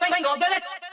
我身狗对对